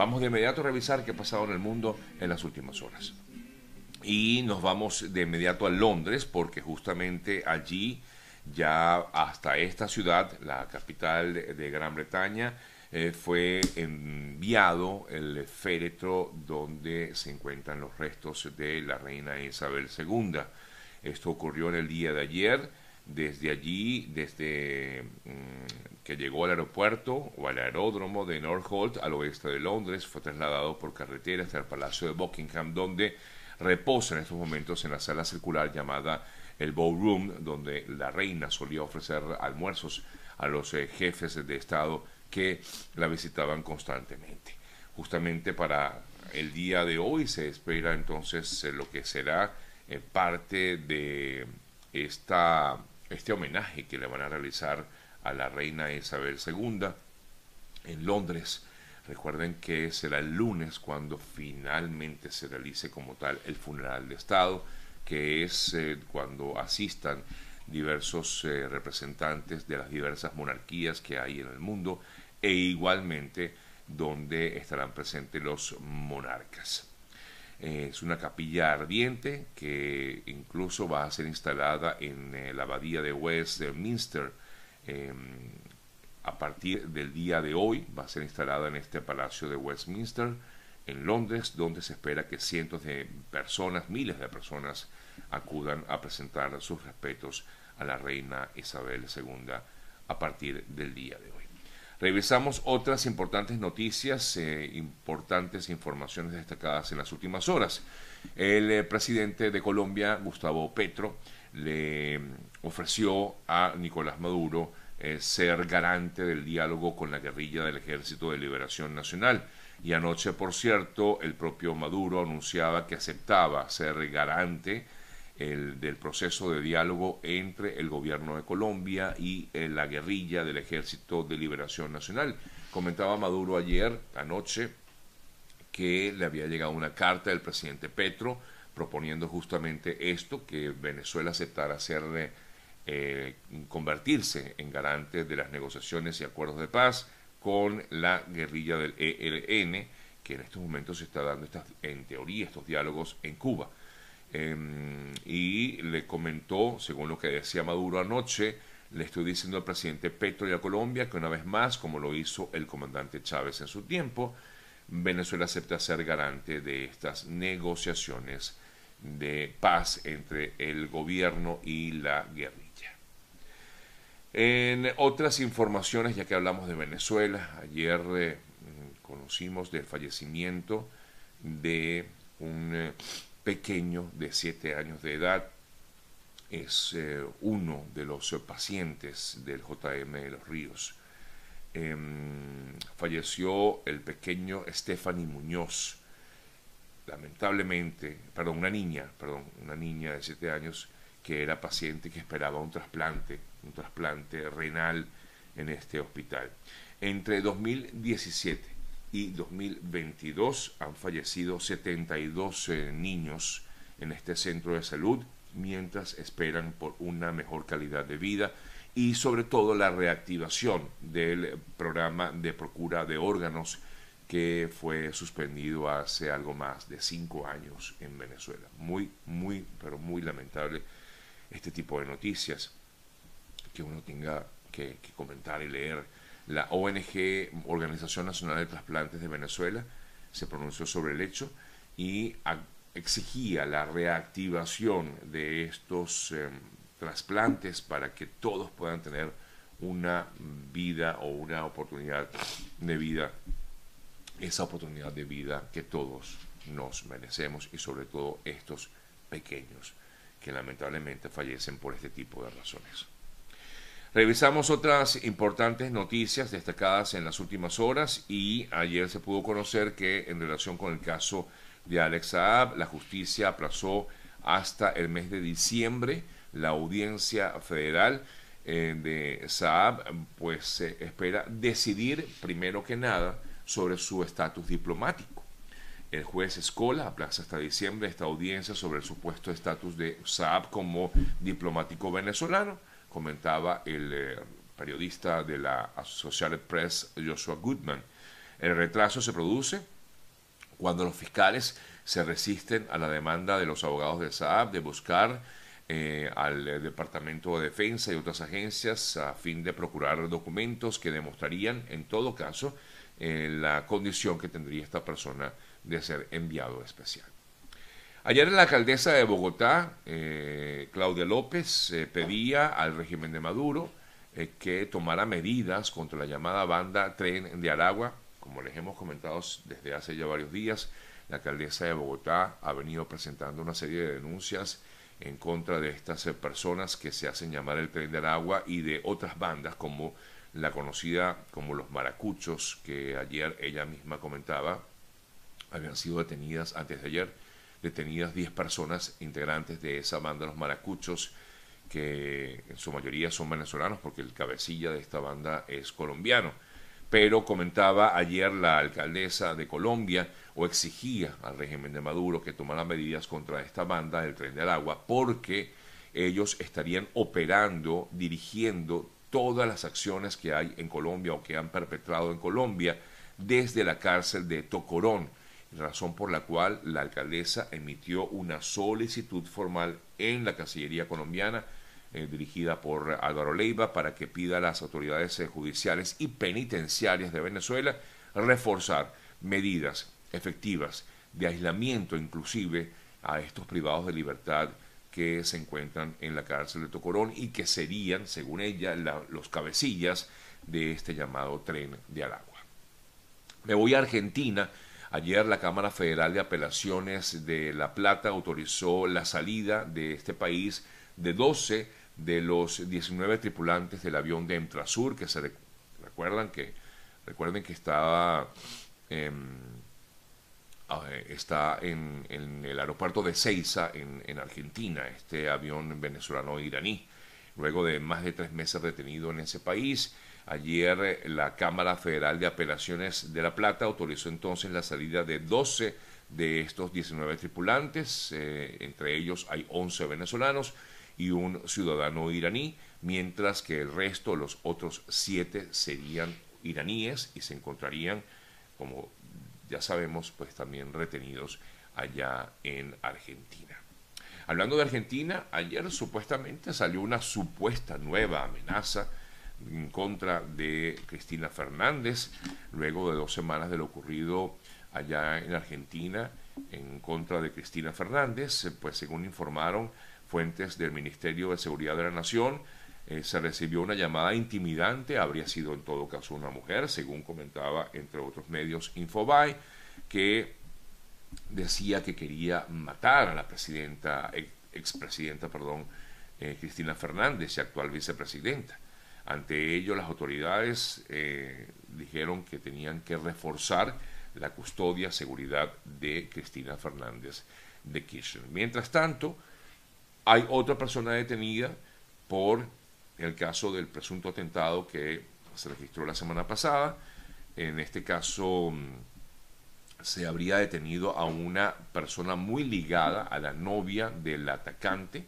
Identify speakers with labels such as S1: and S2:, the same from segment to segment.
S1: Vamos de inmediato a revisar qué ha pasado en el mundo en las últimas horas. Y nos vamos de inmediato a Londres porque justamente allí ya hasta esta ciudad, la capital de Gran Bretaña, eh, fue enviado el féretro donde se encuentran los restos de la reina Isabel II. Esto ocurrió en el día de ayer. Desde allí, desde mm, que llegó al aeropuerto o al aeródromo de Northolt, al oeste de Londres, fue trasladado por carretera hasta el Palacio de Buckingham, donde reposa en estos momentos en la sala circular llamada el Ballroom, donde la reina solía ofrecer almuerzos a los eh, jefes de Estado que la visitaban constantemente. Justamente para el día de hoy se espera entonces eh, lo que será eh, parte de esta, este homenaje que le van a realizar a la reina Isabel II en Londres. Recuerden que será el lunes cuando finalmente se realice como tal el funeral de Estado, que es eh, cuando asistan diversos representantes de las diversas monarquías que hay en el mundo e igualmente donde estarán presentes los monarcas. Es una capilla ardiente que incluso va a ser instalada en eh, la abadía de Westminster. Em, a partir del día de hoy va a ser instalada en este palacio de Westminster, en Londres, donde se espera que cientos de personas, miles de personas, acudan a presentar sus respetos a la reina Isabel II a partir del día de hoy. Revisamos otras importantes noticias, eh, importantes informaciones destacadas en las últimas horas. El eh, presidente de Colombia, Gustavo Petro, le mm, ofreció a Nicolás Maduro eh, ser garante del diálogo con la guerrilla del Ejército de Liberación Nacional. Y anoche, por cierto, el propio Maduro anunciaba que aceptaba ser garante el, del proceso de diálogo entre el gobierno de Colombia y eh, la guerrilla del Ejército de Liberación Nacional. Comentaba Maduro ayer, anoche, que le había llegado una carta del presidente Petro proponiendo justamente esto, que Venezuela aceptara hacerle eh, convertirse en garante de las negociaciones y acuerdos de paz con la guerrilla del ELN, que en estos momentos se está dando estas, en teoría estos diálogos en Cuba. Em, y le comentó, según lo que decía Maduro anoche, le estoy diciendo al presidente Petro y a Colombia que una vez más, como lo hizo el comandante Chávez en su tiempo, Venezuela acepta ser garante de estas negociaciones de paz entre el gobierno y la guerrilla. En otras informaciones, ya que hablamos de Venezuela, ayer eh, conocimos del fallecimiento de un eh, pequeño de 7 años de edad. Es eh, uno de los pacientes del JM de los Ríos. Em, falleció el pequeño Stephanie Muñoz. Lamentablemente, perdón, una niña, perdón, una niña de 7 años que era paciente que esperaba un trasplante, un trasplante renal en este hospital. Entre 2017 y 2022 han fallecido 72 eh, niños en este centro de salud mientras esperan por una mejor calidad de vida y sobre todo la reactivación del programa de procura de órganos que fue suspendido hace algo más de cinco años en Venezuela. Muy, muy, pero muy lamentable este tipo de noticias que uno tenga que comentar y leer la ONG, Organización Nacional de Trasplantes de Venezuela, se pronunció sobre el hecho y exigía la reactivación de estos em, trasplantes para que todos puedan tener una vida o una oportunidad de vida, esa oportunidad de vida que todos nos merecemos y sobre todo estos pequeños que lamentablemente fallecen por este tipo de razones. Revisamos otras importantes noticias destacadas en las últimas horas y ayer se pudo conocer que en relación con el caso de Alex Saab, la justicia aplazó hasta el mes de diciembre la audiencia federal eh, de Saab, pues se espera decidir primero que nada sobre su estatus diplomático. El juez Escola aplaza hasta diciembre esta audiencia sobre el supuesto estatus de Saab como diplomático venezolano comentaba el eh, periodista de la Associated Press, Joshua Goodman. El retraso se produce cuando los fiscales se resisten a la demanda de los abogados de Saab de buscar eh, al Departamento de Defensa y otras agencias a fin de procurar documentos que demostrarían, en todo caso, eh, la condición que tendría esta persona de ser enviado especial. Ayer la alcaldesa de Bogotá, eh, Claudia López, pedía al régimen de Maduro que tomara medidas contra la llamada banda Tren de Aragua. Como les hemos comentado desde hace ya varios días, la alcaldesa de Bogotá ha venido presentando una serie de denuncias en contra de estas eh, personas que se hacen llamar el tren de Aragua y de otras bandas como la conocida como los maracuchos, que ayer ella misma comentaba, habían sido detenidas antes de ayer, detenidas 10 personas integrantes de esa banda, los maracuchos, que en su mayoría son venezolanos porque el cabecilla de esta banda es colombiano. Pero comentaba ayer la alcaldesa de Colombia o exigía al régimen de Maduro que tomara medidas contra esta banda del tren del agua porque ellos estarían operando, dirigiendo todas las acciones que hay en Colombia o que han perpetrado en Colombia desde la cárcel de Tocorón, razón por la cual la alcaldesa emitió una solicitud formal en la Cancillería colombiana eh, dirigida por Álvaro Leiva para que pida a las autoridades eh, judiciales y penitenciarias de Venezuela reforzar medidas efectivas de aislamiento inclusive a estos privados de libertad que se encuentran en la cárcel de Tocorón y que serían, según ella, los cabecillas de este llamado tren de Aragua. Me voy a Argentina. Ayer la Cámara Federal de Apelaciones de La Plata autorizó la salida de este país de 12 de los 19 tripulantes del avión de Entrasur, que se recuerdan que recuerden que estaba está en, el aeropuerto de Ceiza, en, en, Argentina, este avión venezolano-iraní. Luego de más de tres meses retenido en ese país, ayer la Cámara Federal de Apelaciones de La Plata autorizó entonces la salida de 12 de estos 19 tripulantes, eh, entre ellos hay 11 venezolanos, y un ciudadano iraní, mientras que el resto, los otros siete, serían iraníes y se encontrarían, como ya sabemos, pues también retenidos allá en Argentina. Hablando de Argentina, ayer supuestamente salió una supuesta nueva amenaza en contra de Cristina Fernández, luego de dos semanas de lo ocurrido allá en Argentina en contra de Cristina Fernández, pues según informaron fuentes del Ministerio de Seguridad de la Nación, eh, se recibió una llamada intimidante, habría sido en todo caso una mujer, según comentaba entre otros medios Infobae, que decía que quería matar a la presidenta, expresidenta, perdón, eh, Cristina Fernández y actual vicepresidenta. Ante ello, las autoridades eh, dijeron que tenían que reforzar la custodia, seguridad de Cristina Fernández de Kirchner. Mientras tanto, hay otra persona detenida por el caso del presunto atentado que se registró la semana pasada. En este caso mm, se habría detenido a una persona muy ligada a la novia del atacante,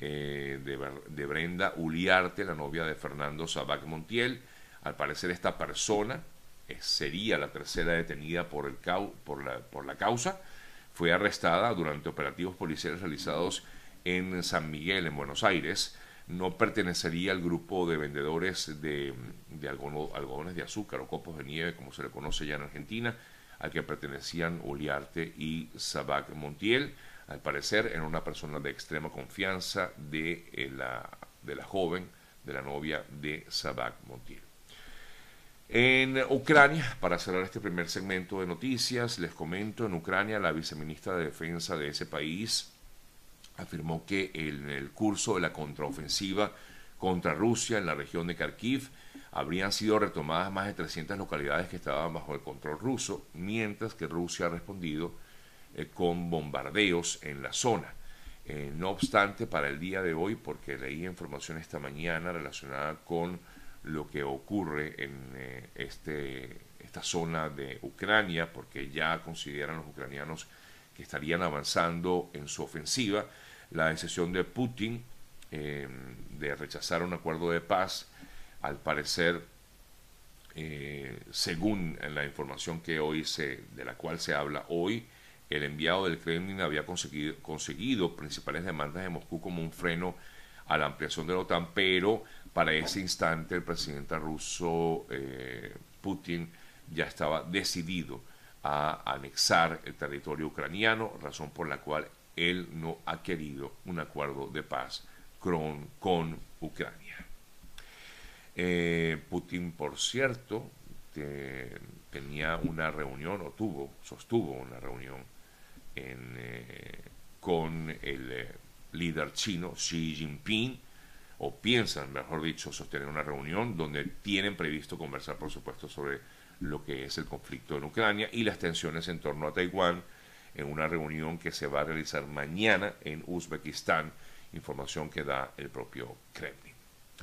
S1: eh, de, Brenda Uliarte, la novia de Fernando Sabac Montiel. Al parecer esta persona eh, sería la tercera detenida por, el por, la, por la causa. Fue arrestada durante operativos policiales realizados en San Miguel, en Buenos Aires, no pertenecería al grupo de vendedores de, de algodones de azúcar o copos de nieve, como se le conoce ya en Argentina, al que pertenecían Oliarte y Sabac Montiel. Al parecer era una persona de extrema confianza de, eh, la, de la joven, de la novia de Sabac Montiel. En Ucrania, para cerrar este primer segmento de noticias, les comento, en Ucrania la viceministra de Defensa de ese país, afirmó que en el curso de la contraofensiva contra Rusia en la región de Kharkiv habrían sido retomadas más de 300 localidades que estaban bajo el control ruso, mientras que Rusia ha respondido eh, con bombardeos en la zona. Eh, no obstante, para el día de hoy, porque leí información esta mañana relacionada con lo que ocurre en eh, este, esta zona de Ucrania, porque ya consideran los ucranianos que estarían avanzando en su ofensiva, la decisión de Putin de rechazar un acuerdo de paz, al parecer eh, según la información que hoy se, de la cual se habla hoy, el enviado del Kremlin había conseguido, conseguido principales demandas de Moscú como un freno a la ampliación de la OTAN, pero para ese instante el presidente ruso eh, Putin ya estaba decidido a anexar el territorio ucraniano, razón por la cual él no ha querido un acuerdo de paz con, con Ucrania. Eh, Putin, por cierto, tenía una reunión, o tuvo, sostuvo una reunión eh, con el eh, líder chino Xi Jinping, o piensan, mejor dicho, sostener una reunión donde tienen previsto conversar, por supuesto, sobre lo que es el conflicto en Ucrania y las tensiones en torno a Taiwán, en una reunión que se va a realizar mañana en Uzbekistán, información que da el propio Kremlin.